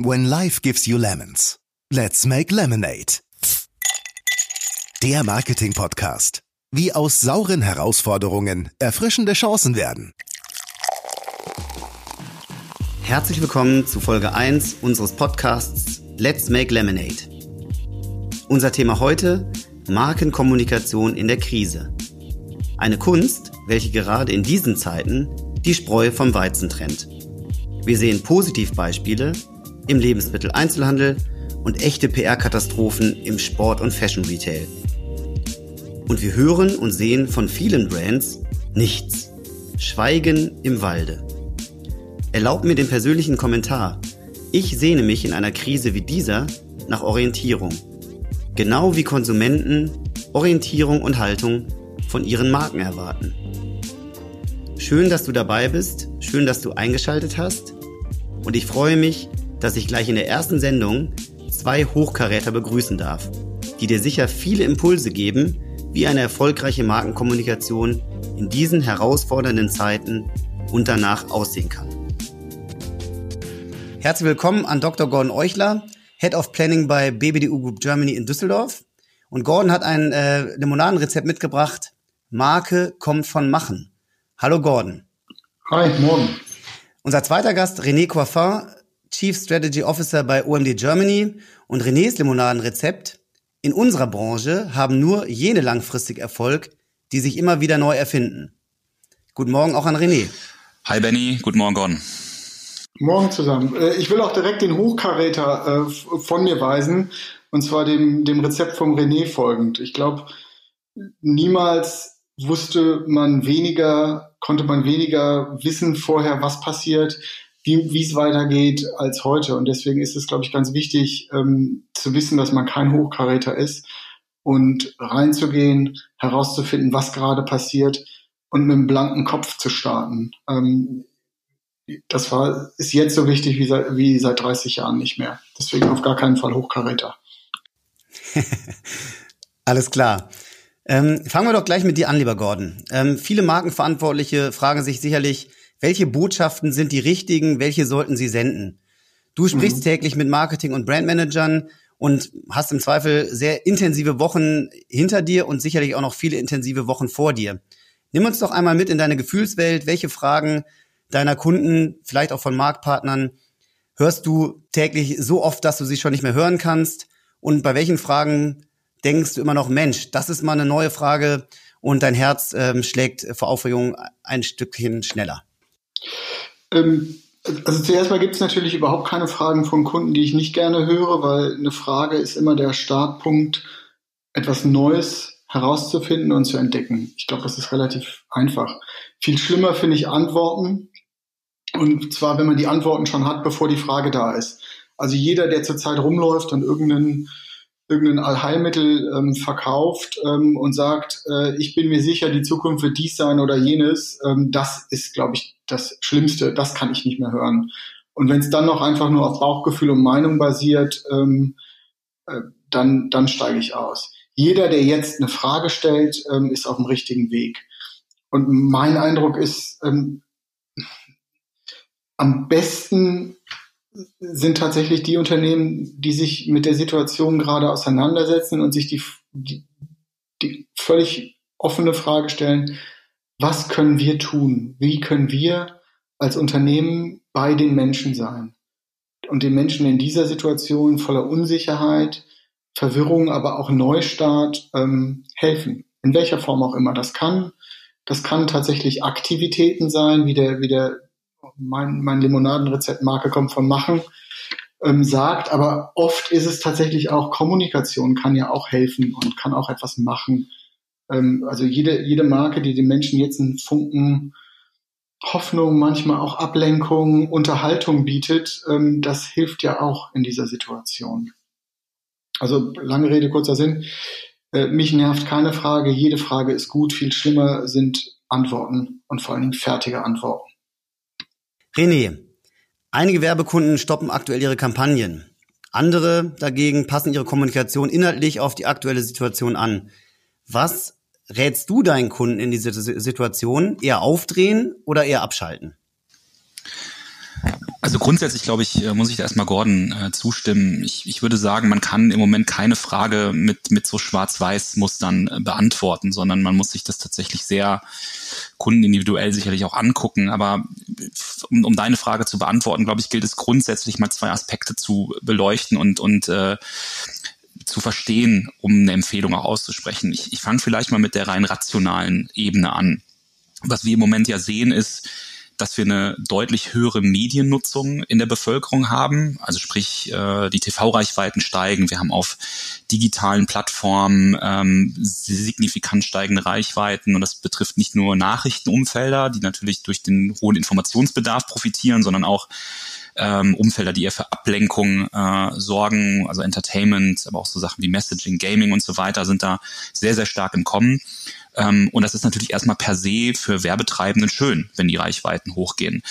When life gives you lemons, let's make lemonade. Der Marketing-Podcast. Wie aus sauren Herausforderungen erfrischende Chancen werden. Herzlich willkommen zu Folge 1 unseres Podcasts Let's Make Lemonade. Unser Thema heute Markenkommunikation in der Krise. Eine Kunst, welche gerade in diesen Zeiten die Spreu vom Weizen trennt. Wir sehen Positivbeispiele im Lebensmitteleinzelhandel und echte PR-Katastrophen im Sport- und Fashion-Retail. Und wir hören und sehen von vielen Brands nichts. Schweigen im Walde. Erlaubt mir den persönlichen Kommentar. Ich sehne mich in einer Krise wie dieser nach Orientierung. Genau wie Konsumenten Orientierung und Haltung von ihren Marken erwarten. Schön, dass du dabei bist, schön, dass du eingeschaltet hast und ich freue mich, dass ich gleich in der ersten Sendung zwei Hochkaräter begrüßen darf, die dir sicher viele Impulse geben, wie eine erfolgreiche Markenkommunikation in diesen herausfordernden Zeiten und danach aussehen kann. Herzlich willkommen an Dr. Gordon Euchler, Head of Planning bei BBDU Group Germany in Düsseldorf. Und Gordon hat ein äh, Limonadenrezept mitgebracht. Marke kommt von Machen. Hallo Gordon. Hi, morgen. Unser zweiter Gast, René Coiffin, Chief Strategy Officer bei OMD Germany und Renés Limonadenrezept. In unserer Branche haben nur jene langfristig Erfolg, die sich immer wieder neu erfinden. Guten Morgen auch an René. Hi Benny, guten Morgen Gordon. Morgen zusammen. Äh, ich will auch direkt den Hochkaräter äh, von mir weisen, und zwar dem, dem Rezept vom René folgend. Ich glaube, niemals wusste man weniger, konnte man weniger wissen vorher, was passiert, wie, es weitergeht als heute. Und deswegen ist es, glaube ich, ganz wichtig ähm, zu wissen, dass man kein Hochkaräter ist und reinzugehen, herauszufinden, was gerade passiert und mit einem blanken Kopf zu starten. Ähm, das war, ist jetzt so wichtig wie seit, wie seit 30 Jahren nicht mehr. Deswegen auf gar keinen Fall Hochkaräter. Alles klar. Ähm, fangen wir doch gleich mit dir an, lieber Gordon. Ähm, viele Markenverantwortliche fragen sich sicherlich, welche Botschaften sind die richtigen, welche sollten sie senden? Du sprichst mhm. täglich mit Marketing- und Brandmanagern und hast im Zweifel sehr intensive Wochen hinter dir und sicherlich auch noch viele intensive Wochen vor dir. Nimm uns doch einmal mit in deine Gefühlswelt. Welche Fragen deiner Kunden, vielleicht auch von Marktpartnern, hörst du täglich so oft, dass du sie schon nicht mehr hören kannst? Und bei welchen Fragen denkst du immer noch, Mensch, das ist mal eine neue Frage und dein Herz ähm, schlägt vor Aufregung ein Stückchen schneller? Ähm, also zuerst mal gibt es natürlich überhaupt keine Fragen von Kunden, die ich nicht gerne höre, weil eine Frage ist immer der Startpunkt, etwas Neues herauszufinden und zu entdecken. Ich glaube, das ist relativ einfach. Viel schlimmer finde ich Antworten. Und zwar, wenn man die Antworten schon hat, bevor die Frage da ist. Also jeder, der zurzeit rumläuft und irgendeinen irgendein Allheilmittel ähm, verkauft ähm, und sagt, äh, ich bin mir sicher, die Zukunft wird dies sein oder jenes, ähm, das ist, glaube ich, das Schlimmste. Das kann ich nicht mehr hören. Und wenn es dann noch einfach nur auf Bauchgefühl und Meinung basiert, ähm, äh, dann, dann steige ich aus. Jeder, der jetzt eine Frage stellt, ähm, ist auf dem richtigen Weg. Und mein Eindruck ist, ähm, am besten sind tatsächlich die Unternehmen, die sich mit der Situation gerade auseinandersetzen und sich die, die, die völlig offene Frage stellen, was können wir tun? Wie können wir als Unternehmen bei den Menschen sein? Und den Menschen in dieser Situation voller Unsicherheit, Verwirrung, aber auch Neustart ähm, helfen. In welcher Form auch immer das kann. Das kann tatsächlich Aktivitäten sein, wie der, wie der mein, mein Limonadenrezept Marke kommt von Machen, ähm, sagt. Aber oft ist es tatsächlich auch Kommunikation kann ja auch helfen und kann auch etwas machen. Ähm, also jede, jede Marke, die den Menschen jetzt einen Funken Hoffnung, manchmal auch Ablenkung, Unterhaltung bietet, ähm, das hilft ja auch in dieser Situation. Also lange Rede, kurzer Sinn. Äh, mich nervt keine Frage, jede Frage ist gut, viel schlimmer sind Antworten und vor allen Dingen fertige Antworten. René, einige Werbekunden stoppen aktuell ihre Kampagnen. Andere dagegen passen ihre Kommunikation inhaltlich auf die aktuelle Situation an. Was rätst du deinen Kunden in dieser Situation? Eher aufdrehen oder eher abschalten? Also grundsätzlich, glaube ich, äh, muss ich da erstmal Gordon äh, zustimmen. Ich, ich würde sagen, man kann im Moment keine Frage mit, mit so Schwarz-Weiß-Mustern äh, beantworten, sondern man muss sich das tatsächlich sehr kundenindividuell sicherlich auch angucken. Aber um, um deine Frage zu beantworten, glaube ich, gilt es grundsätzlich mal zwei Aspekte zu beleuchten und, und äh, zu verstehen, um eine Empfehlung auch auszusprechen. Ich, ich fange vielleicht mal mit der rein rationalen Ebene an. Was wir im Moment ja sehen, ist, dass wir eine deutlich höhere Mediennutzung in der Bevölkerung haben. Also sprich, äh, die TV-Reichweiten steigen. Wir haben auf digitalen Plattformen ähm, signifikant steigende Reichweiten. Und das betrifft nicht nur Nachrichtenumfelder, die natürlich durch den hohen Informationsbedarf profitieren, sondern auch ähm, Umfelder, die eher für Ablenkung äh, sorgen, also Entertainment, aber auch so Sachen wie Messaging, Gaming und so weiter sind da sehr, sehr stark im Kommen. Ähm, und das ist natürlich erstmal per se für Werbetreibenden schön, wenn die Reichweiten hochgehen.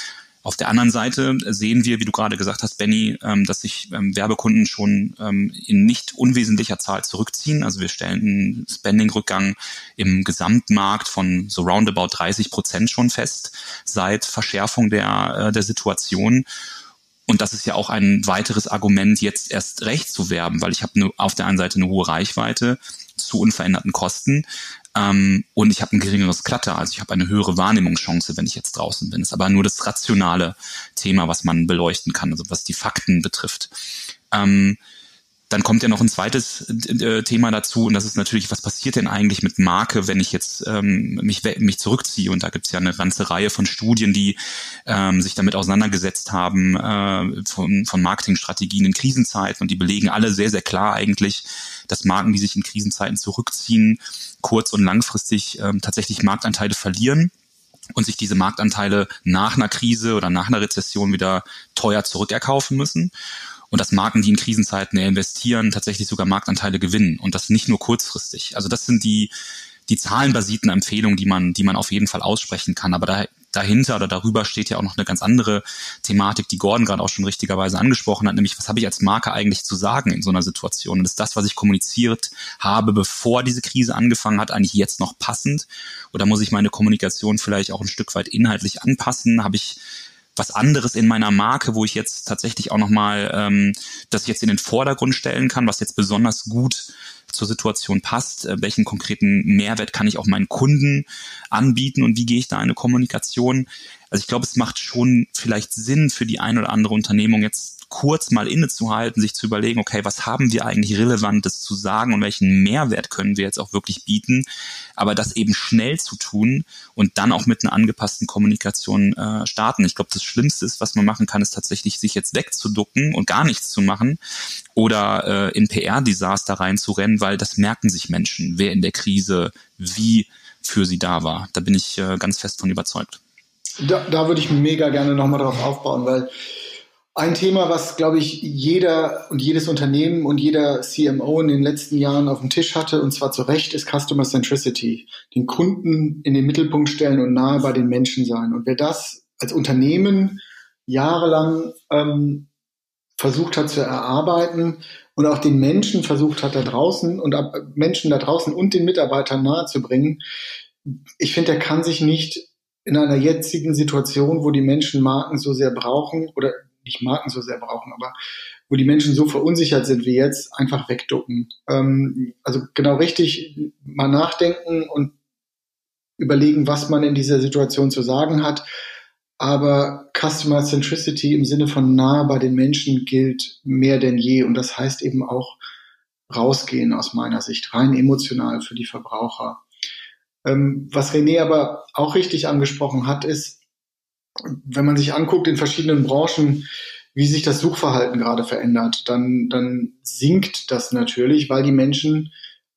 Auf der anderen Seite sehen wir, wie du gerade gesagt hast, Benny, ähm, dass sich ähm, Werbekunden schon ähm, in nicht unwesentlicher Zahl zurückziehen. Also wir stellen einen Spending-Rückgang im Gesamtmarkt von so roundabout 30 Prozent schon fest seit Verschärfung der, äh, der Situation. Und das ist ja auch ein weiteres Argument, jetzt erst recht zu werben, weil ich habe ne, auf der einen Seite eine hohe Reichweite zu unveränderten Kosten ähm, und ich habe ein geringeres Klatter, also ich habe eine höhere Wahrnehmungschance, wenn ich jetzt draußen bin. Das ist aber nur das rationale Thema, was man beleuchten kann, also was die Fakten betrifft. Ähm, dann kommt ja noch ein zweites äh, Thema dazu und das ist natürlich, was passiert denn eigentlich mit Marke, wenn ich jetzt ähm, mich, mich zurückziehe? Und da gibt es ja eine ganze Reihe von Studien, die ähm, sich damit auseinandergesetzt haben, äh, von, von Marketingstrategien in Krisenzeiten und die belegen alle sehr, sehr klar eigentlich, dass Marken, die sich in Krisenzeiten zurückziehen, kurz- und langfristig ähm, tatsächlich Marktanteile verlieren und sich diese Marktanteile nach einer Krise oder nach einer Rezession wieder teuer zurückerkaufen müssen und dass Marken, die in Krisenzeiten investieren, tatsächlich sogar Marktanteile gewinnen und das nicht nur kurzfristig. Also das sind die, die zahlenbasierten Empfehlungen, die man, die man auf jeden Fall aussprechen kann. Aber da, dahinter oder darüber steht ja auch noch eine ganz andere Thematik, die Gordon gerade auch schon richtigerweise angesprochen hat, nämlich was habe ich als Marke eigentlich zu sagen in so einer Situation? Und ist das, was ich kommuniziert habe, bevor diese Krise angefangen hat, eigentlich jetzt noch passend? Oder muss ich meine Kommunikation vielleicht auch ein Stück weit inhaltlich anpassen? Habe ich was anderes in meiner Marke, wo ich jetzt tatsächlich auch nochmal ähm, das jetzt in den Vordergrund stellen kann, was jetzt besonders gut zur Situation passt, äh, welchen konkreten Mehrwert kann ich auch meinen Kunden anbieten und wie gehe ich da in eine Kommunikation. Also ich glaube, es macht schon vielleicht Sinn für die ein oder andere Unternehmung jetzt kurz mal innezuhalten, sich zu überlegen, okay, was haben wir eigentlich Relevantes zu sagen und welchen Mehrwert können wir jetzt auch wirklich bieten, aber das eben schnell zu tun und dann auch mit einer angepassten Kommunikation äh, starten. Ich glaube, das Schlimmste ist, was man machen kann, ist tatsächlich sich jetzt wegzuducken und gar nichts zu machen oder äh, in PR-Desaster reinzurennen, weil das merken sich Menschen, wer in der Krise wie für sie da war. Da bin ich äh, ganz fest von überzeugt. Da, da würde ich mega gerne nochmal drauf aufbauen, weil ein Thema, was, glaube ich, jeder und jedes Unternehmen und jeder CMO in den letzten Jahren auf dem Tisch hatte, und zwar zu Recht, ist Customer Centricity. Den Kunden in den Mittelpunkt stellen und nahe bei den Menschen sein. Und wer das als Unternehmen jahrelang ähm, versucht hat zu erarbeiten und auch den Menschen versucht hat da draußen und Menschen da draußen und den Mitarbeitern nahezubringen, ich finde, der kann sich nicht in einer jetzigen Situation, wo die Menschen Marken so sehr brauchen oder nicht Marken so sehr brauchen, aber wo die Menschen so verunsichert sind wie jetzt, einfach wegducken. Ähm, also genau richtig mal nachdenken und überlegen, was man in dieser Situation zu sagen hat. Aber Customer Centricity im Sinne von nah bei den Menschen gilt mehr denn je. Und das heißt eben auch rausgehen aus meiner Sicht, rein emotional für die Verbraucher. Ähm, was René aber auch richtig angesprochen hat, ist, wenn man sich anguckt in verschiedenen Branchen, wie sich das Suchverhalten gerade verändert, dann, dann sinkt das natürlich, weil die Menschen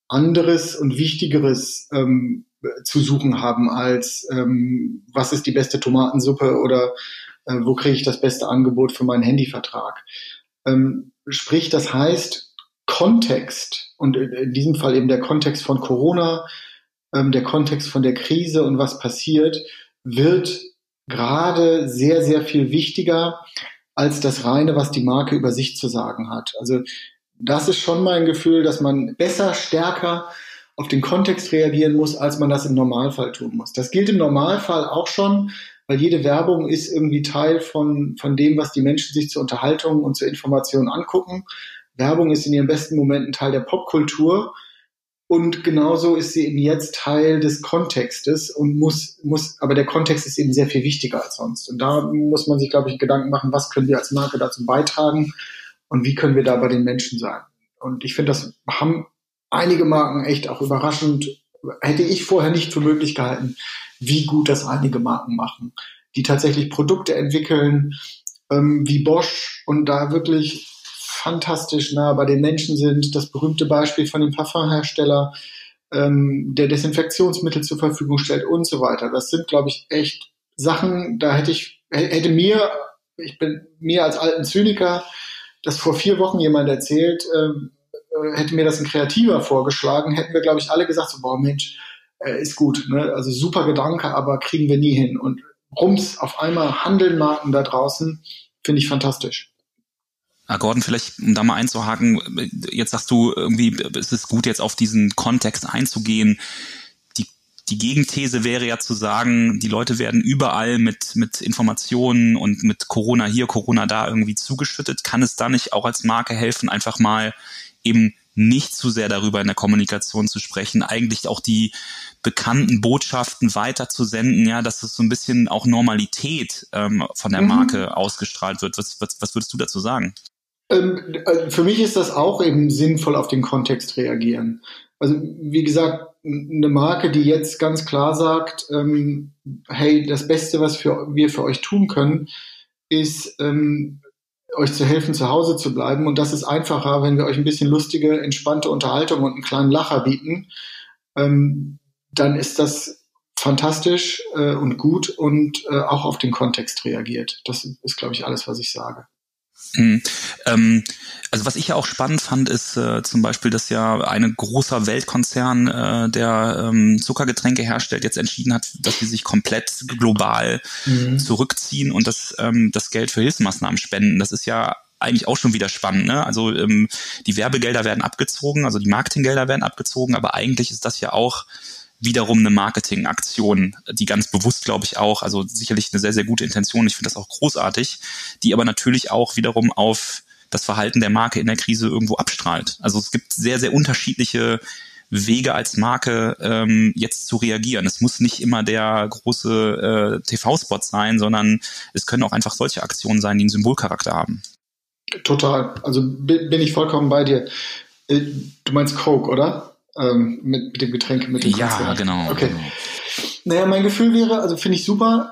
anderes und Wichtigeres ähm, zu suchen haben als ähm, was ist die beste Tomatensuppe oder äh, wo kriege ich das beste Angebot für meinen Handyvertrag. Ähm, sprich, das heißt Kontext und in diesem Fall eben der Kontext von Corona, ähm, der Kontext von der Krise und was passiert, wird gerade sehr, sehr viel wichtiger als das reine, was die Marke über sich zu sagen hat. Also das ist schon mein Gefühl, dass man besser, stärker auf den Kontext reagieren muss, als man das im Normalfall tun muss. Das gilt im Normalfall auch schon, weil jede Werbung ist irgendwie Teil von, von dem, was die Menschen sich zur Unterhaltung und zur Information angucken. Werbung ist in ihren besten Momenten Teil der Popkultur. Und genauso ist sie eben jetzt Teil des Kontextes und muss, muss, aber der Kontext ist eben sehr viel wichtiger als sonst. Und da muss man sich, glaube ich, Gedanken machen, was können wir als Marke dazu beitragen und wie können wir da bei den Menschen sein. Und ich finde, das haben einige Marken echt auch überraschend, hätte ich vorher nicht für möglich gehalten, wie gut das einige Marken machen, die tatsächlich Produkte entwickeln, ähm, wie Bosch und da wirklich fantastisch nah bei den Menschen sind. Das berühmte Beispiel von dem Parfumhersteller, ähm, der Desinfektionsmittel zur Verfügung stellt und so weiter. Das sind, glaube ich, echt Sachen, da hätte ich, hätte mir, ich bin mir als alten Zyniker, das vor vier Wochen jemand erzählt, ähm, äh, hätte mir das ein Kreativer vorgeschlagen, hätten wir, glaube ich, alle gesagt, so, boah, Mensch, äh, ist gut, ne? also super Gedanke, aber kriegen wir nie hin. Und rums, auf einmal handeln Marken da draußen, finde ich fantastisch. Ah, Gordon, vielleicht, um da mal einzuhaken, jetzt sagst du irgendwie, es ist gut, jetzt auf diesen Kontext einzugehen. Die, die Gegenthese wäre ja zu sagen, die Leute werden überall mit, mit Informationen und mit Corona hier, Corona da irgendwie zugeschüttet. Kann es da nicht auch als Marke helfen, einfach mal eben nicht zu sehr darüber in der Kommunikation zu sprechen, eigentlich auch die bekannten Botschaften weiter zu senden, ja, dass es so ein bisschen auch Normalität ähm, von der mhm. Marke mhm. ausgestrahlt wird. Was, was, was würdest du dazu sagen? Ähm, äh, für mich ist das auch eben sinnvoll auf den Kontext reagieren. Also wie gesagt, eine Marke, die jetzt ganz klar sagt, ähm, hey, das Beste, was für, wir für euch tun können, ist ähm, euch zu helfen, zu Hause zu bleiben. Und das ist einfacher, wenn wir euch ein bisschen lustige, entspannte Unterhaltung und einen kleinen Lacher bieten. Ähm, dann ist das fantastisch äh, und gut und äh, auch auf den Kontext reagiert. Das ist, glaube ich, alles, was ich sage. Mhm. Ähm, also was ich ja auch spannend fand, ist äh, zum Beispiel, dass ja ein großer Weltkonzern, äh, der ähm, Zuckergetränke herstellt, jetzt entschieden hat, dass sie sich komplett global mhm. zurückziehen und das, ähm, das Geld für Hilfsmaßnahmen spenden. Das ist ja eigentlich auch schon wieder spannend. Ne? Also ähm, die Werbegelder werden abgezogen, also die Marketinggelder werden abgezogen, aber eigentlich ist das ja auch wiederum eine Marketingaktion, die ganz bewusst, glaube ich, auch, also sicherlich eine sehr, sehr gute Intention, ich finde das auch großartig, die aber natürlich auch wiederum auf das Verhalten der Marke in der Krise irgendwo abstrahlt. Also es gibt sehr, sehr unterschiedliche Wege als Marke ähm, jetzt zu reagieren. Es muss nicht immer der große äh, TV-Spot sein, sondern es können auch einfach solche Aktionen sein, die einen Symbolcharakter haben. Total. Also bin ich vollkommen bei dir. Äh, du meinst Coke, oder? Ähm, mit, mit dem Getränk, mit dem Ja, Konzert. genau. Okay. Genau. Naja, mein Gefühl wäre, also finde ich super,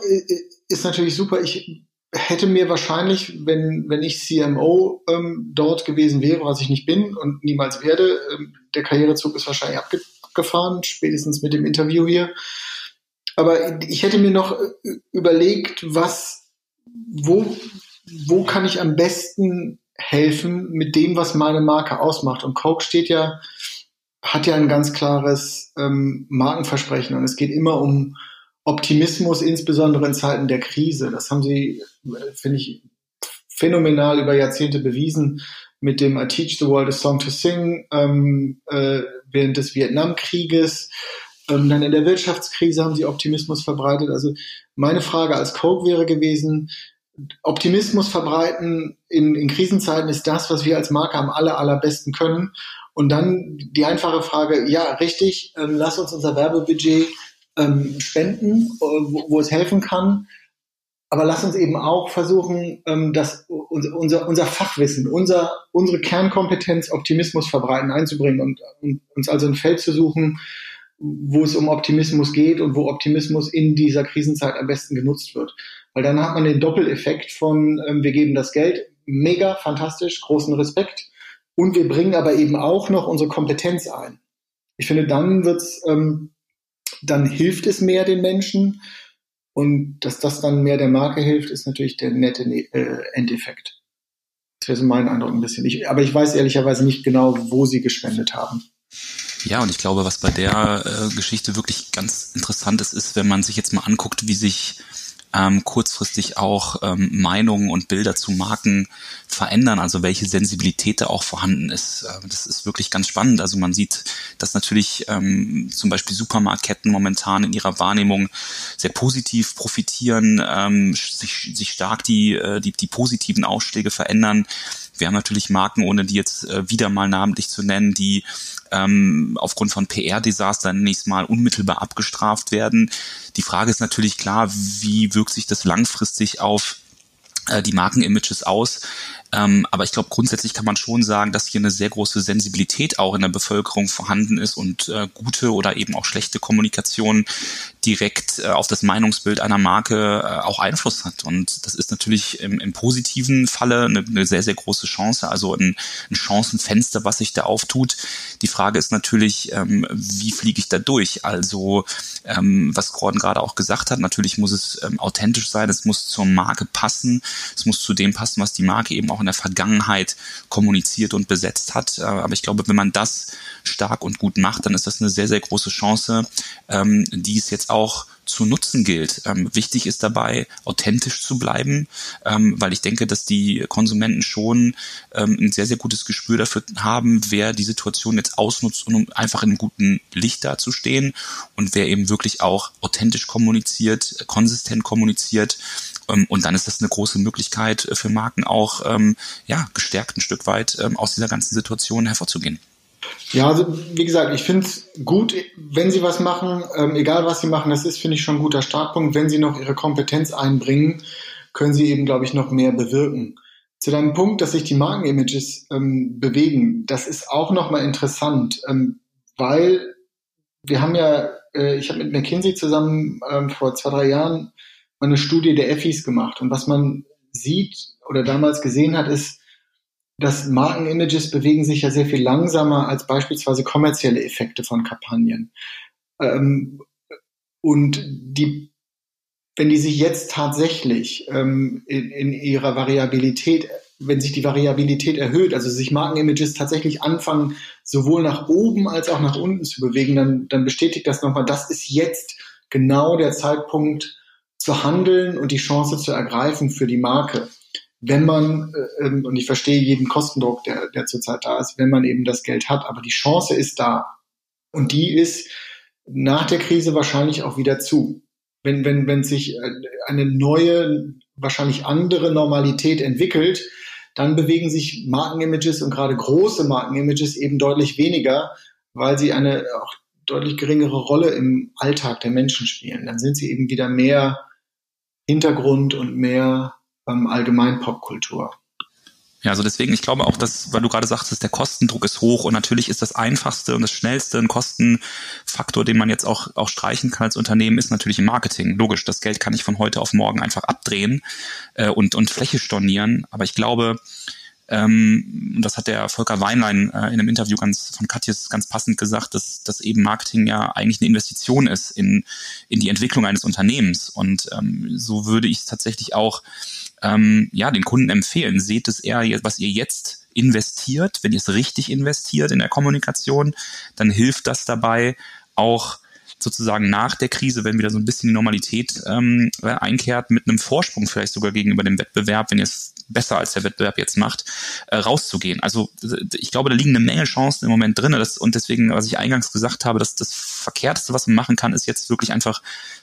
ist natürlich super. Ich hätte mir wahrscheinlich, wenn, wenn ich CMO ähm, dort gewesen wäre, was ich nicht bin und niemals werde, ähm, der Karrierezug ist wahrscheinlich abgefahren, spätestens mit dem Interview hier. Aber ich hätte mir noch äh, überlegt, was, wo, wo kann ich am besten helfen mit dem, was meine Marke ausmacht. Und Coke steht ja hat ja ein ganz klares ähm, Markenversprechen und es geht immer um Optimismus, insbesondere in Zeiten der Krise. Das haben sie, äh, finde ich, phänomenal über Jahrzehnte bewiesen mit dem I Teach the World a Song to Sing ähm, äh, während des Vietnamkrieges. Ähm, dann in der Wirtschaftskrise haben sie Optimismus verbreitet. Also meine Frage als Coke wäre gewesen, Optimismus verbreiten in, in Krisenzeiten ist das, was wir als Marke am aller, allerbesten können. Und dann die einfache Frage, ja, richtig, ähm, lass uns unser Werbebudget ähm, spenden, äh, wo, wo, es helfen kann. Aber lass uns eben auch versuchen, ähm, dass unser, unser, Fachwissen, unser, unsere Kernkompetenz Optimismus verbreiten, einzubringen und, und uns also ein Feld zu suchen, wo es um Optimismus geht und wo Optimismus in dieser Krisenzeit am besten genutzt wird. Weil dann hat man den Doppeleffekt von, ähm, wir geben das Geld, mega, fantastisch, großen Respekt und wir bringen aber eben auch noch unsere Kompetenz ein. Ich finde, dann wird's, ähm, dann hilft es mehr den Menschen. Und dass das dann mehr der Marke hilft, ist natürlich der nette äh, Endeffekt. Das wäre so mein Eindruck ein bisschen. Ich, aber ich weiß ehrlicherweise nicht genau, wo sie gespendet haben. Ja, und ich glaube, was bei der äh, Geschichte wirklich ganz interessant ist, ist, wenn man sich jetzt mal anguckt, wie sich ähm, kurzfristig auch ähm, Meinungen und Bilder zu Marken verändern, also welche Sensibilität da auch vorhanden ist. Äh, das ist wirklich ganz spannend. Also man sieht, dass natürlich ähm, zum Beispiel Supermarktketten momentan in ihrer Wahrnehmung sehr positiv profitieren, ähm, sich, sich stark die, äh, die, die positiven Ausschläge verändern. Wir haben natürlich Marken, ohne die jetzt äh, wieder mal namentlich zu nennen, die ähm, aufgrund von PR-Desaster nächstes Mal unmittelbar abgestraft werden. Die Frage ist natürlich klar, wie wirkt sich das langfristig auf äh, die Markenimages aus. Ähm, aber ich glaube, grundsätzlich kann man schon sagen, dass hier eine sehr große Sensibilität auch in der Bevölkerung vorhanden ist und äh, gute oder eben auch schlechte Kommunikation direkt äh, auf das Meinungsbild einer Marke äh, auch Einfluss hat. Und das ist natürlich im, im positiven Falle eine, eine, sehr, sehr große Chance, also ein, ein Chancenfenster, was sich da auftut. Die Frage ist natürlich, ähm, wie fliege ich da durch? Also, ähm, was Gordon gerade auch gesagt hat, natürlich muss es ähm, authentisch sein, es muss zur Marke passen, es muss zu dem passen, was die Marke eben auch auch in der Vergangenheit kommuniziert und besetzt hat. Äh, aber ich glaube, wenn man das stark und gut macht, dann ist das eine sehr, sehr große Chance, ähm, die es jetzt auch zu nutzen gilt. Ähm, wichtig ist dabei, authentisch zu bleiben, ähm, weil ich denke, dass die Konsumenten schon ein sehr, sehr gutes Gespür dafür haben, wer die Situation jetzt ausnutzt, um einfach in einem guten Licht dazustehen und wer eben wirklich auch authentisch kommuniziert, konsistent kommuniziert und dann ist das eine große Möglichkeit äh, für Marken auch, ähm, ja, gestärkt ein Stück weit ähm, aus dieser ganzen Situation hervorzugehen. Ja, also wie gesagt, ich finde es gut, wenn Sie was machen, ähm, egal was Sie machen, das ist, finde ich, schon ein guter Startpunkt. Wenn Sie noch Ihre Kompetenz einbringen, können Sie eben, glaube ich, noch mehr bewirken. Zu deinem Punkt, dass sich die Markenimages ähm, bewegen, das ist auch nochmal interessant, ähm, weil wir haben ja, äh, ich habe mit McKinsey zusammen ähm, vor zwei, drei Jahren eine Studie der Effis gemacht. Und was man sieht oder damals gesehen hat, ist, dass Markenimages bewegen sich ja sehr viel langsamer als beispielsweise kommerzielle Effekte von Kampagnen. Ähm, und die, wenn die sich jetzt tatsächlich ähm, in, in ihrer Variabilität, wenn sich die Variabilität erhöht, also sich Markenimages tatsächlich anfangen, sowohl nach oben als auch nach unten zu bewegen, dann, dann bestätigt das nochmal, das ist jetzt genau der Zeitpunkt, zu handeln und die Chance zu ergreifen für die Marke. Wenn man, äh, ähm, und ich verstehe jeden Kostendruck, der, der zurzeit da ist, wenn man eben das Geld hat, aber die Chance ist da. Und die ist nach der Krise wahrscheinlich auch wieder zu. Wenn, wenn, wenn sich äh, eine neue, wahrscheinlich andere Normalität entwickelt, dann bewegen sich Markenimages und gerade große Markenimages eben deutlich weniger, weil sie eine auch deutlich geringere Rolle im Alltag der Menschen spielen. Dann sind sie eben wieder mehr Hintergrund und mehr ähm, allgemein Popkultur. Ja, also deswegen, ich glaube auch, dass, weil du gerade sagtest, der Kostendruck ist hoch und natürlich ist das einfachste und das schnellste ein Kostenfaktor, den man jetzt auch, auch streichen kann als Unternehmen, ist natürlich im Marketing. Logisch, das Geld kann ich von heute auf morgen einfach abdrehen äh, und, und Fläche stornieren. Aber ich glaube, ähm, und das hat der Volker Weinlein äh, in einem Interview ganz von Katjes ganz passend gesagt, dass, dass eben Marketing ja eigentlich eine Investition ist in, in die Entwicklung eines Unternehmens. Und ähm, so würde ich es tatsächlich auch ähm, ja, den Kunden empfehlen. Seht es eher, was ihr jetzt investiert, wenn ihr es richtig investiert in der Kommunikation, dann hilft das dabei auch sozusagen nach der Krise, wenn wieder so ein bisschen die Normalität ähm, einkehrt, mit einem Vorsprung vielleicht sogar gegenüber dem Wettbewerb, wenn ihr es besser als der Wettbewerb jetzt macht, äh, rauszugehen. Also ich glaube, da liegen eine Menge Chancen im Moment drin. Das, und deswegen, was ich eingangs gesagt habe, dass das Verkehrteste, was man machen kann, ist jetzt wirklich einfach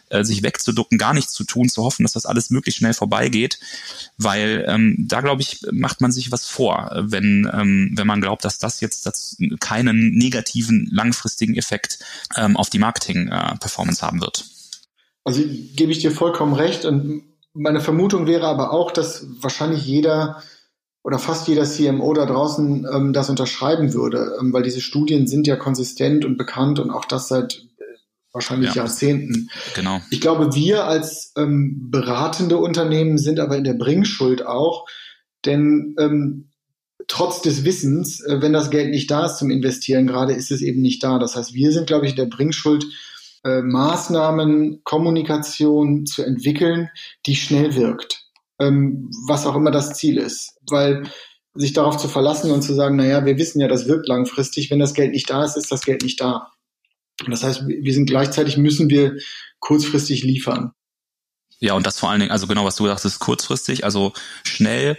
äh, sich wegzuducken, gar nichts zu tun, zu hoffen, dass das alles möglichst schnell vorbeigeht. Weil ähm, da, glaube ich, macht man sich was vor, wenn, ähm, wenn man glaubt, dass das jetzt das keinen negativen langfristigen Effekt ähm, auf die Marketing-Performance äh, haben wird. Also gebe ich dir vollkommen recht. Und meine Vermutung wäre aber auch, dass wahrscheinlich jeder oder fast jeder CMO da draußen ähm, das unterschreiben würde, ähm, weil diese Studien sind ja konsistent und bekannt und auch das seit äh, wahrscheinlich ja. Jahrzehnten. Genau. Ich glaube, wir als ähm, beratende Unternehmen sind aber in der Bringschuld auch, denn ähm, trotz des Wissens, äh, wenn das Geld nicht da ist zum Investieren, gerade ist es eben nicht da. Das heißt, wir sind, glaube ich, in der Bringschuld, äh, Maßnahmen, Kommunikation zu entwickeln, die schnell wirkt, ähm, was auch immer das Ziel ist. Weil sich darauf zu verlassen und zu sagen, naja, wir wissen ja, das wirkt langfristig, wenn das Geld nicht da ist, ist das Geld nicht da. Das heißt, wir sind gleichzeitig müssen wir kurzfristig liefern. Ja, und das vor allen Dingen, also genau, was du sagst, kurzfristig, also schnell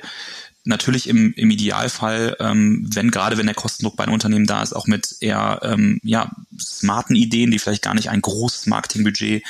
natürlich im, im Idealfall, ähm, wenn gerade wenn der Kostendruck bei einem Unternehmen da ist, auch mit eher ähm, ja, smarten Ideen, die vielleicht gar nicht ein großes Marketingbudget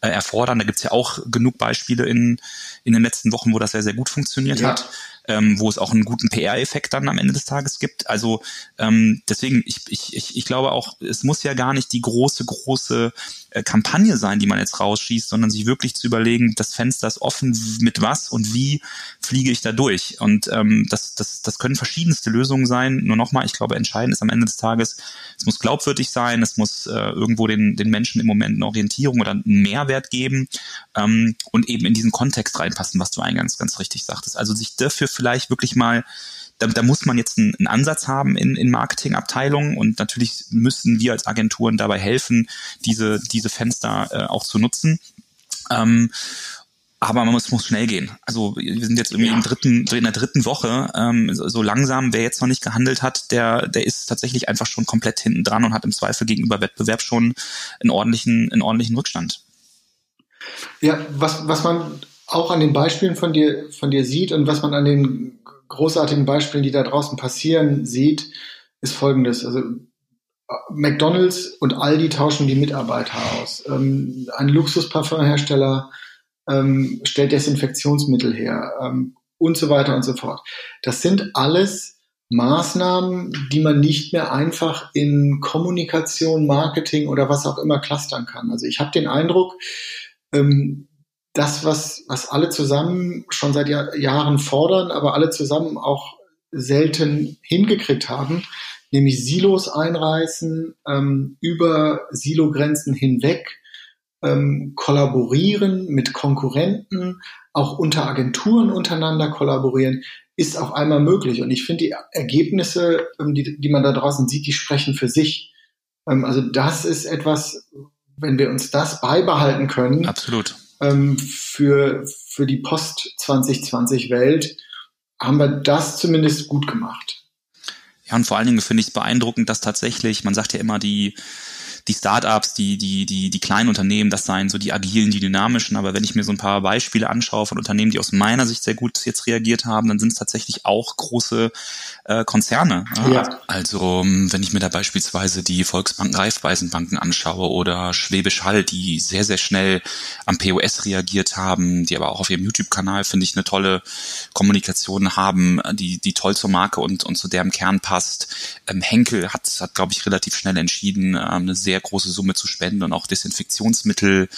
äh, erfordern. Da gibt's ja auch genug Beispiele in, in den letzten Wochen, wo das sehr, sehr gut funktioniert ja. hat ähm, wo es auch einen guten PR-Effekt dann am Ende des Tages gibt. Also ähm, deswegen, ich, ich, ich, ich glaube auch, es muss ja gar nicht die große, große äh, Kampagne sein, die man jetzt rausschießt, sondern sich wirklich zu überlegen, das Fenster ist offen, mit was und wie fliege ich da durch. Und ähm, das, das, das können verschiedenste Lösungen sein. Nur nochmal, ich glaube, entscheidend ist am Ende des Tages, es muss glaubwürdig sein, es muss äh, irgendwo den, den Menschen im Moment eine Orientierung oder einen Mehrwert geben ähm, und eben in diesen Kontext reinpassen, was du eingangs ganz richtig sagtest. Also sich dafür vielleicht wirklich mal da, da muss man jetzt einen, einen Ansatz haben in, in Marketingabteilungen und natürlich müssen wir als Agenturen dabei helfen, diese, diese Fenster äh, auch zu nutzen. Ähm, aber man muss, muss schnell gehen. Also wir sind jetzt irgendwie ja. im dritten, in der dritten Woche. Ähm, so, so langsam, wer jetzt noch nicht gehandelt hat, der, der ist tatsächlich einfach schon komplett hinten dran und hat im Zweifel gegenüber Wettbewerb schon einen ordentlichen, einen ordentlichen Rückstand. Ja, was, was man auch an den Beispielen von dir, von dir sieht und was man an den großartigen Beispielen, die da draußen passieren, sieht, ist folgendes. Also McDonalds und Aldi tauschen die Mitarbeiter aus. Ähm, ein Luxusparfumhersteller ähm, stellt Desinfektionsmittel her ähm, und so weiter und so fort. Das sind alles Maßnahmen, die man nicht mehr einfach in Kommunikation, Marketing oder was auch immer clustern kann. Also ich habe den Eindruck, ähm, das, was, was alle zusammen schon seit Jahr, Jahren fordern, aber alle zusammen auch selten hingekriegt haben, nämlich Silos einreißen, ähm, über Silogrenzen hinweg ähm, kollaborieren mit Konkurrenten, auch unter Agenturen untereinander kollaborieren, ist auf einmal möglich. Und ich finde, die Ergebnisse, ähm, die, die man da draußen sieht, die sprechen für sich. Ähm, also das ist etwas, wenn wir uns das beibehalten können. Absolut ähm, für, für die Post-2020-Welt haben wir das zumindest gut gemacht. Ja, und vor allen Dingen finde ich es beeindruckend, dass tatsächlich, man sagt ja immer, die die Startups, die, die, die, die kleinen Unternehmen, das seien so die agilen, die dynamischen. Aber wenn ich mir so ein paar Beispiele anschaue von Unternehmen, die aus meiner Sicht sehr gut jetzt reagiert haben, dann sind es tatsächlich auch große äh, Konzerne. Ja. Also ähm, wenn ich mir da beispielsweise die Volksbanken, Raiffeisenbanken anschaue oder Schwäbisch Hall, die sehr, sehr schnell am POS reagiert haben, die aber auch auf ihrem YouTube-Kanal, finde ich, eine tolle Kommunikation haben, die, die toll zur Marke und, und zu deren Kern passt. Ähm, Henkel hat, hat glaube ich, relativ schnell entschieden, ähm, eine sehr sehr große Summe zu spenden und auch Desinfektionsmittel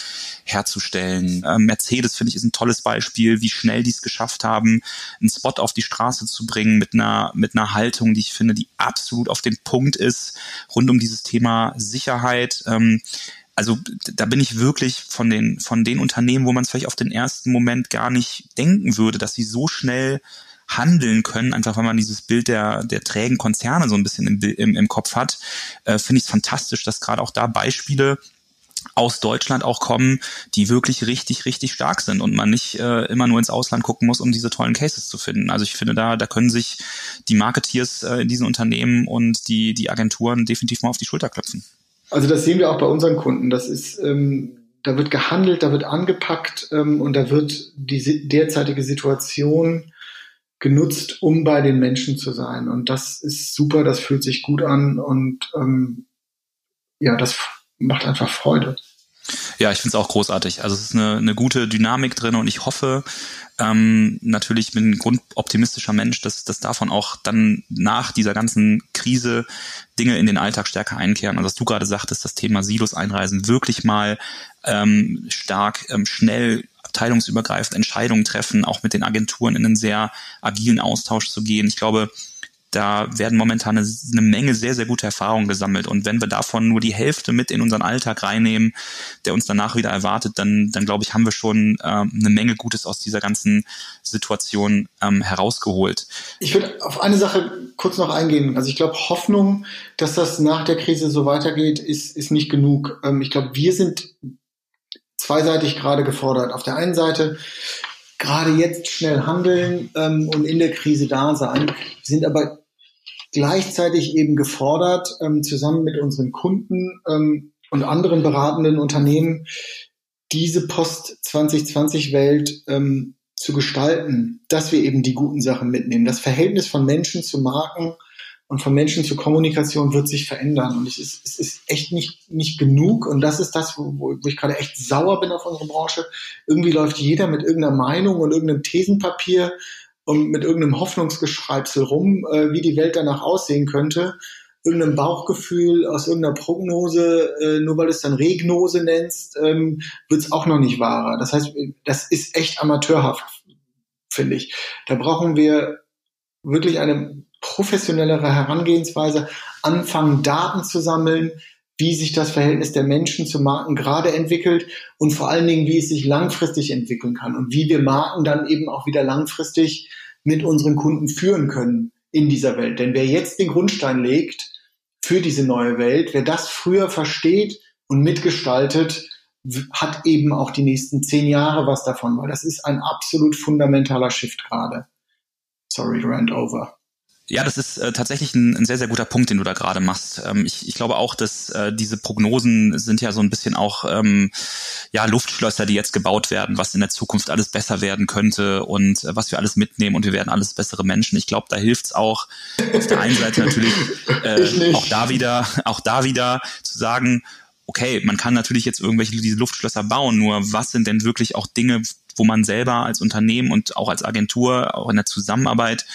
herzustellen. Ähm, Mercedes, finde ich, ist ein tolles Beispiel, wie schnell die es geschafft haben, einen Spot auf die Straße zu bringen mit einer, mit einer Haltung, die ich finde, die absolut auf dem Punkt ist, rund um dieses Thema Sicherheit. Ähm, also da bin ich wirklich von den, von den Unternehmen, wo man es vielleicht auf den ersten Moment gar nicht denken würde, dass sie so schnell handeln können, einfach weil man dieses Bild der, der trägen Konzerne so ein bisschen im, im, im Kopf hat, äh, finde ich es fantastisch, dass gerade auch da Beispiele aus Deutschland auch kommen, die wirklich richtig, richtig stark sind und man nicht äh, immer nur ins Ausland gucken muss, um diese tollen Cases zu finden. Also ich finde, da, da können sich die Marketeers äh, in diesen Unternehmen und die, die Agenturen definitiv mal auf die Schulter klopfen. Also das sehen wir auch bei unseren Kunden. Das ist, ähm, da wird gehandelt, da wird angepackt ähm, und da wird die derzeitige Situation genutzt, um bei den Menschen zu sein. Und das ist super, das fühlt sich gut an und ähm, ja, das macht einfach Freude. Ja, ich finde es auch großartig. Also es ist eine, eine gute Dynamik drin und ich hoffe, ähm, natürlich bin ein grundoptimistischer Mensch, dass, dass davon auch dann nach dieser ganzen Krise Dinge in den Alltag stärker einkehren. Also was du gerade sagtest, das Thema Silos einreisen, wirklich mal ähm, stark, ähm, schnell abteilungsübergreifend Entscheidungen treffen, auch mit den Agenturen in einen sehr agilen Austausch zu gehen. Ich glaube, da werden momentan eine, eine, Menge sehr, sehr gute Erfahrungen gesammelt. Und wenn wir davon nur die Hälfte mit in unseren Alltag reinnehmen, der uns danach wieder erwartet, dann, dann glaube ich, haben wir schon ähm, eine Menge Gutes aus dieser ganzen Situation ähm, herausgeholt. Ich würde auf eine Sache kurz noch eingehen. Also ich glaube, Hoffnung, dass das nach der Krise so weitergeht, ist, ist nicht genug. Ähm, ich glaube, wir sind zweiseitig gerade gefordert. Auf der einen Seite gerade jetzt schnell handeln ähm, und in der Krise da sein, sind aber gleichzeitig eben gefordert, ähm, zusammen mit unseren Kunden ähm, und anderen beratenden Unternehmen diese Post-2020-Welt ähm, zu gestalten, dass wir eben die guten Sachen mitnehmen. Das Verhältnis von Menschen zu Marken und von Menschen zu Kommunikation wird sich verändern. Und es ist, es ist echt nicht, nicht genug. Und das ist das, wo, wo ich gerade echt sauer bin auf unsere Branche. Irgendwie läuft jeder mit irgendeiner Meinung und irgendeinem Thesenpapier und mit irgendeinem Hoffnungsgeschreibsel rum, äh, wie die Welt danach aussehen könnte. Irgendeinem Bauchgefühl aus irgendeiner Prognose, äh, nur weil du es dann Regnose nennst, ähm, wird es auch noch nicht wahrer. Das heißt, das ist echt amateurhaft, finde ich. Da brauchen wir wirklich eine professionellere Herangehensweise, anfangen, Daten zu sammeln, wie sich das Verhältnis der Menschen zu Marken gerade entwickelt und vor allen Dingen, wie es sich langfristig entwickeln kann und wie wir Marken dann eben auch wieder langfristig mit unseren Kunden führen können in dieser Welt. Denn wer jetzt den Grundstein legt für diese neue Welt, wer das früher versteht und mitgestaltet, hat eben auch die nächsten zehn Jahre was davon, weil das ist ein absolut fundamentaler Shift gerade. Sorry, rant over. Ja, das ist äh, tatsächlich ein, ein sehr, sehr guter Punkt, den du da gerade machst. Ähm, ich, ich glaube auch, dass äh, diese Prognosen sind ja so ein bisschen auch ähm, ja, Luftschlösser, die jetzt gebaut werden, was in der Zukunft alles besser werden könnte und äh, was wir alles mitnehmen und wir werden alles bessere Menschen. Ich glaube, da hilft's auch auf der einen Seite natürlich äh, auch da wieder, auch da wieder zu sagen, okay, man kann natürlich jetzt irgendwelche diese Luftschlösser bauen, nur was sind denn wirklich auch Dinge, wo man selber als Unternehmen und auch als Agentur, auch in der Zusammenarbeit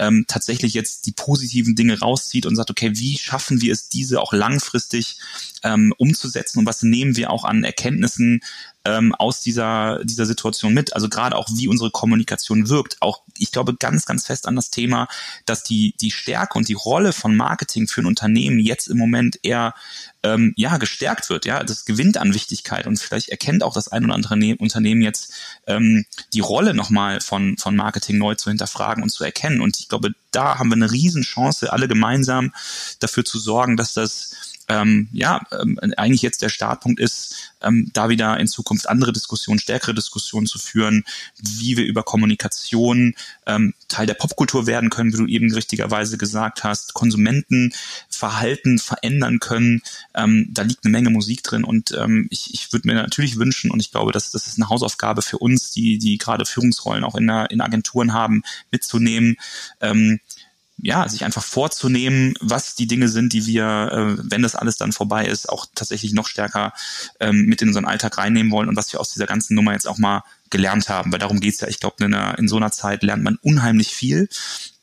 ähm, tatsächlich jetzt die positiven Dinge rauszieht und sagt, okay, wie schaffen wir es, diese auch langfristig ähm, umzusetzen und was nehmen wir auch an Erkenntnissen ähm, aus dieser, dieser Situation mit. Also gerade auch, wie unsere Kommunikation wirkt. Auch ich glaube ganz, ganz fest an das Thema, dass die, die Stärke und die Rolle von Marketing für ein Unternehmen jetzt im Moment eher ähm, ja, gestärkt wird. Ja, das gewinnt an Wichtigkeit und vielleicht erkennt auch das ein oder andere ne Unternehmen jetzt ähm, die Rolle nochmal von, von Marketing neu zu hinterfragen und zu erkennen. Und ich glaube, da haben wir eine Riesenchance, alle gemeinsam dafür zu sorgen, dass das ähm, ja, ähm, eigentlich jetzt der Startpunkt ist, ähm, da wieder in Zukunft andere Diskussionen, stärkere Diskussionen zu führen, wie wir über Kommunikation ähm, Teil der Popkultur werden können, wie du eben richtigerweise gesagt hast, Konsumentenverhalten verändern können. Ähm, da liegt eine Menge Musik drin und ähm, ich, ich würde mir natürlich wünschen und ich glaube, dass das ist eine Hausaufgabe für uns, die, die gerade Führungsrollen auch in, der, in Agenturen haben, mitzunehmen. Ähm, ja, sich einfach vorzunehmen, was die Dinge sind, die wir, äh, wenn das alles dann vorbei ist, auch tatsächlich noch stärker ähm, mit in unseren Alltag reinnehmen wollen und was wir aus dieser ganzen Nummer jetzt auch mal gelernt haben. Weil darum geht's ja, ich glaube, in, in so einer Zeit lernt man unheimlich viel.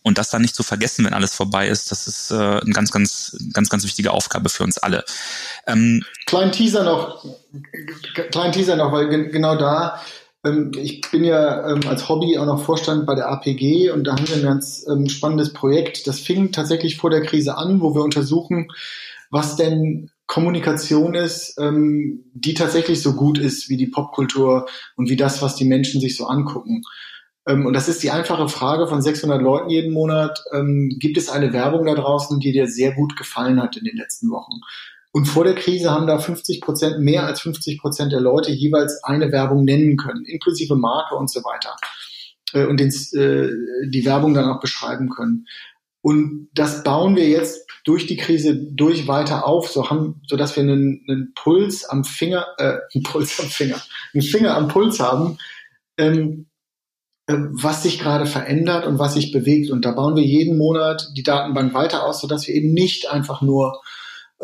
Und das dann nicht zu vergessen, wenn alles vorbei ist, das ist äh, eine ganz, ganz, ganz, ganz wichtige Aufgabe für uns alle. Ähm, kleinen Teaser noch, kleinen Teaser noch, weil genau da ich bin ja ähm, als Hobby auch noch Vorstand bei der APG und da haben wir ein ganz ähm, spannendes Projekt. Das fing tatsächlich vor der Krise an, wo wir untersuchen, was denn Kommunikation ist, die tatsächlich so gut ist wie die Popkultur und wie das, was die Menschen sich so angucken. und das ist die einfache Frage von 600 Leuten jeden Monat. gibt es eine Werbung da draußen, die dir sehr gut gefallen hat in den letzten Wochen? Und vor der Krise haben da 50 Prozent, mehr als 50 Prozent der Leute jeweils eine Werbung nennen können, inklusive Marke und so weiter. Äh, und den, äh, die Werbung dann auch beschreiben können. Und das bauen wir jetzt durch die Krise durch weiter auf, so haben, so dass wir einen, einen Puls am Finger, äh, einen Puls am Finger, einen Finger am Puls haben, ähm, äh, was sich gerade verändert und was sich bewegt. Und da bauen wir jeden Monat die Datenbank weiter aus, so dass wir eben nicht einfach nur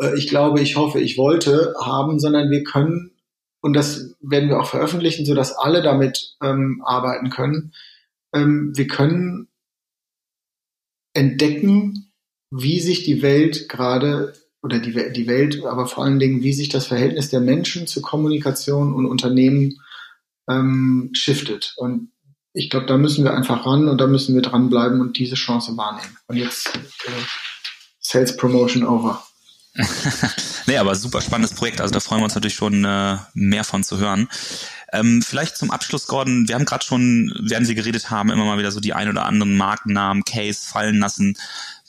äh, ich glaube, ich hoffe, ich wollte haben, sondern wir können, und das werden wir auch veröffentlichen, so dass alle damit ähm, arbeiten können, ähm, wir können entdecken, wie sich die Welt gerade oder die, die Welt, aber vor allen Dingen, wie sich das Verhältnis der Menschen zu Kommunikation und Unternehmen ähm, shiftet. Und ich glaube, da müssen wir einfach ran und da müssen wir dranbleiben und diese Chance wahrnehmen. Und jetzt äh, Sales Promotion over. nee, aber super spannendes Projekt. Also da freuen wir uns natürlich schon äh, mehr von zu hören. Ähm, vielleicht zum Abschluss, Gordon, wir haben gerade schon, während wir geredet haben, immer mal wieder so die ein oder anderen Markennamen, Case fallen lassen.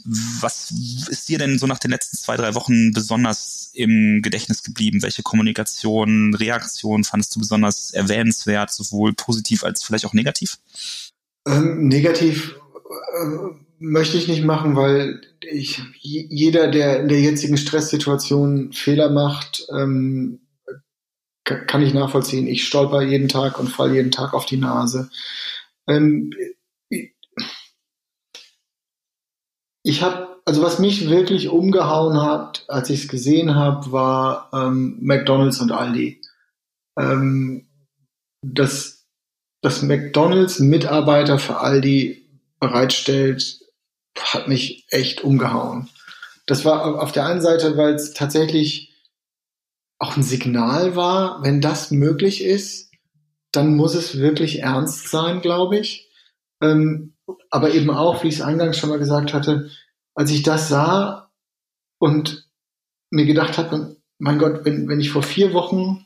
Was ist dir denn so nach den letzten zwei, drei Wochen besonders im Gedächtnis geblieben? Welche Kommunikation, Reaktion fandest du besonders erwähnenswert, sowohl positiv als vielleicht auch negativ? Ähm, negativ äh, möchte ich nicht machen, weil ich, jeder, der in der jetzigen Stresssituation Fehler macht, ähm, kann ich nachvollziehen. Ich stolper jeden Tag und fall jeden Tag auf die Nase. Ähm, ich habe, also was mich wirklich umgehauen hat, als ich es gesehen habe, war ähm, McDonald's und Aldi. Ähm, dass, dass McDonald's Mitarbeiter für Aldi bereitstellt, hat mich echt umgehauen. Das war auf der einen Seite, weil es tatsächlich auch ein Signal war, wenn das möglich ist, dann muss es wirklich ernst sein, glaube ich. Ähm, aber eben auch, wie ich es eingangs schon mal gesagt hatte, als ich das sah und mir gedacht habe, mein Gott, wenn, wenn ich vor vier Wochen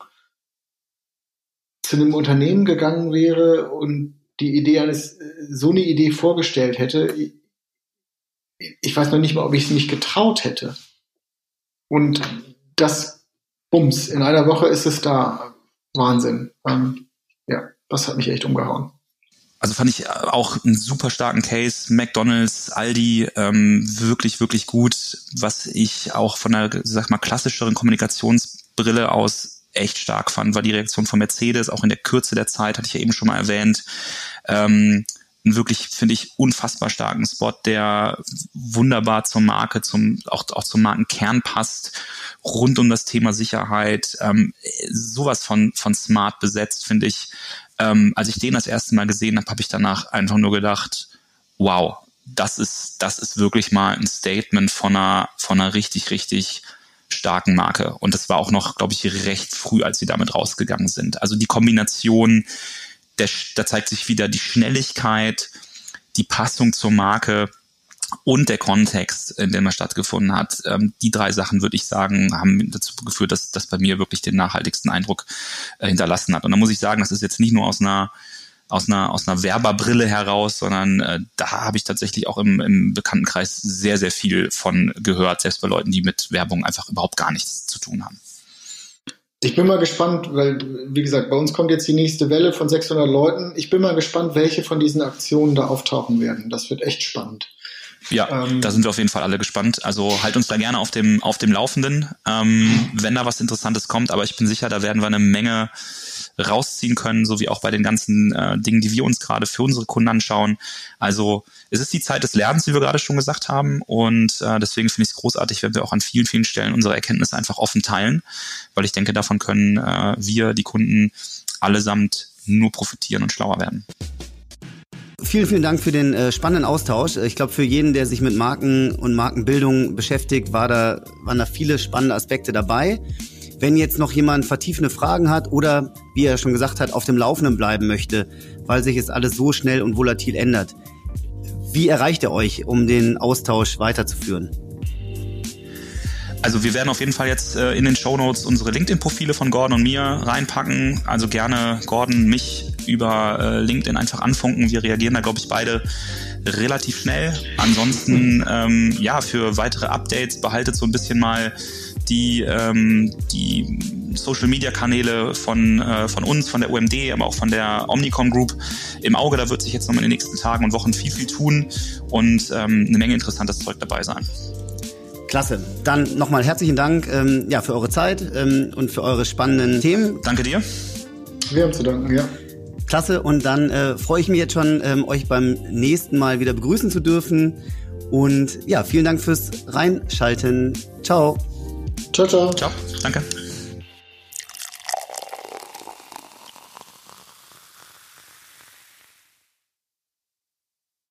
zu einem Unternehmen gegangen wäre und die Idee eines, so eine Idee vorgestellt hätte, ich, weiß noch nicht mal, ob ich es nicht getraut hätte. Und das, bums, in einer Woche ist es da. Wahnsinn. Ähm, ja, das hat mich echt umgehauen also fand ich auch einen super starken Case. McDonald's, Aldi, ähm, wirklich, wirklich gut. Was ich auch von der, sag mal, klassischeren Kommunikationsbrille aus echt stark fand, war die Reaktion von Mercedes, auch in der Kürze der Zeit, hatte ich ja eben schon mal erwähnt. Ähm, einen wirklich, finde ich, unfassbar starken Spot, der wunderbar zur Marke, zum, auch, auch zum Markenkern passt, rund um das Thema Sicherheit, ähm, sowas von, von smart besetzt, finde ich ähm, als ich den das erste Mal gesehen habe, habe ich danach einfach nur gedacht, wow, das ist, das ist wirklich mal ein Statement von einer, von einer richtig, richtig starken Marke. Und das war auch noch, glaube ich, recht früh, als sie damit rausgegangen sind. Also die Kombination, der, da zeigt sich wieder die Schnelligkeit, die Passung zur Marke und der Kontext, in dem er stattgefunden hat. Ähm, die drei Sachen, würde ich sagen, haben dazu geführt, dass das bei mir wirklich den nachhaltigsten Eindruck äh, hinterlassen hat. Und da muss ich sagen, das ist jetzt nicht nur aus einer aus einer, aus einer Werberbrille heraus, sondern äh, da habe ich tatsächlich auch im, im Bekanntenkreis sehr, sehr viel von gehört, selbst bei Leuten, die mit Werbung einfach überhaupt gar nichts zu tun haben. Ich bin mal gespannt, weil, wie gesagt, bei uns kommt jetzt die nächste Welle von 600 Leuten. Ich bin mal gespannt, welche von diesen Aktionen da auftauchen werden. Das wird echt spannend. Ja, ähm, da sind wir auf jeden Fall alle gespannt. Also halt uns da gerne auf dem, auf dem Laufenden, ähm, wenn da was Interessantes kommt. Aber ich bin sicher, da werden wir eine Menge rausziehen können, so wie auch bei den ganzen äh, Dingen, die wir uns gerade für unsere Kunden anschauen. Also es ist die Zeit des Lernens, wie wir gerade schon gesagt haben. Und äh, deswegen finde ich es großartig, wenn wir auch an vielen, vielen Stellen unsere Erkenntnisse einfach offen teilen, weil ich denke, davon können äh, wir, die Kunden, allesamt nur profitieren und schlauer werden. Vielen, vielen Dank für den äh, spannenden Austausch. Ich glaube, für jeden, der sich mit Marken und Markenbildung beschäftigt, war da, waren da viele spannende Aspekte dabei. Wenn jetzt noch jemand vertiefende Fragen hat oder, wie er schon gesagt hat, auf dem Laufenden bleiben möchte, weil sich jetzt alles so schnell und volatil ändert, wie erreicht er euch, um den Austausch weiterzuführen? Also wir werden auf jeden Fall jetzt äh, in den Show Notes unsere LinkedIn-Profile von Gordon und mir reinpacken. Also gerne Gordon, mich über äh, LinkedIn einfach anfunken. Wir reagieren da, glaube ich, beide relativ schnell. Ansonsten, ähm, ja, für weitere Updates behaltet so ein bisschen mal die, ähm, die Social-Media-Kanäle von, äh, von uns, von der UMD, aber auch von der Omnicom Group im Auge. Da wird sich jetzt nochmal in den nächsten Tagen und Wochen viel, viel tun und ähm, eine Menge interessantes Zeug dabei sein. Klasse. Dann nochmal herzlichen Dank ähm, ja, für eure Zeit ähm, und für eure spannenden Themen. Danke dir. Wir haben zu danken, ja. Klasse. Und dann äh, freue ich mich jetzt schon, ähm, euch beim nächsten Mal wieder begrüßen zu dürfen. Und ja, vielen Dank fürs Reinschalten. Ciao. Ciao, ciao. Ciao. Danke.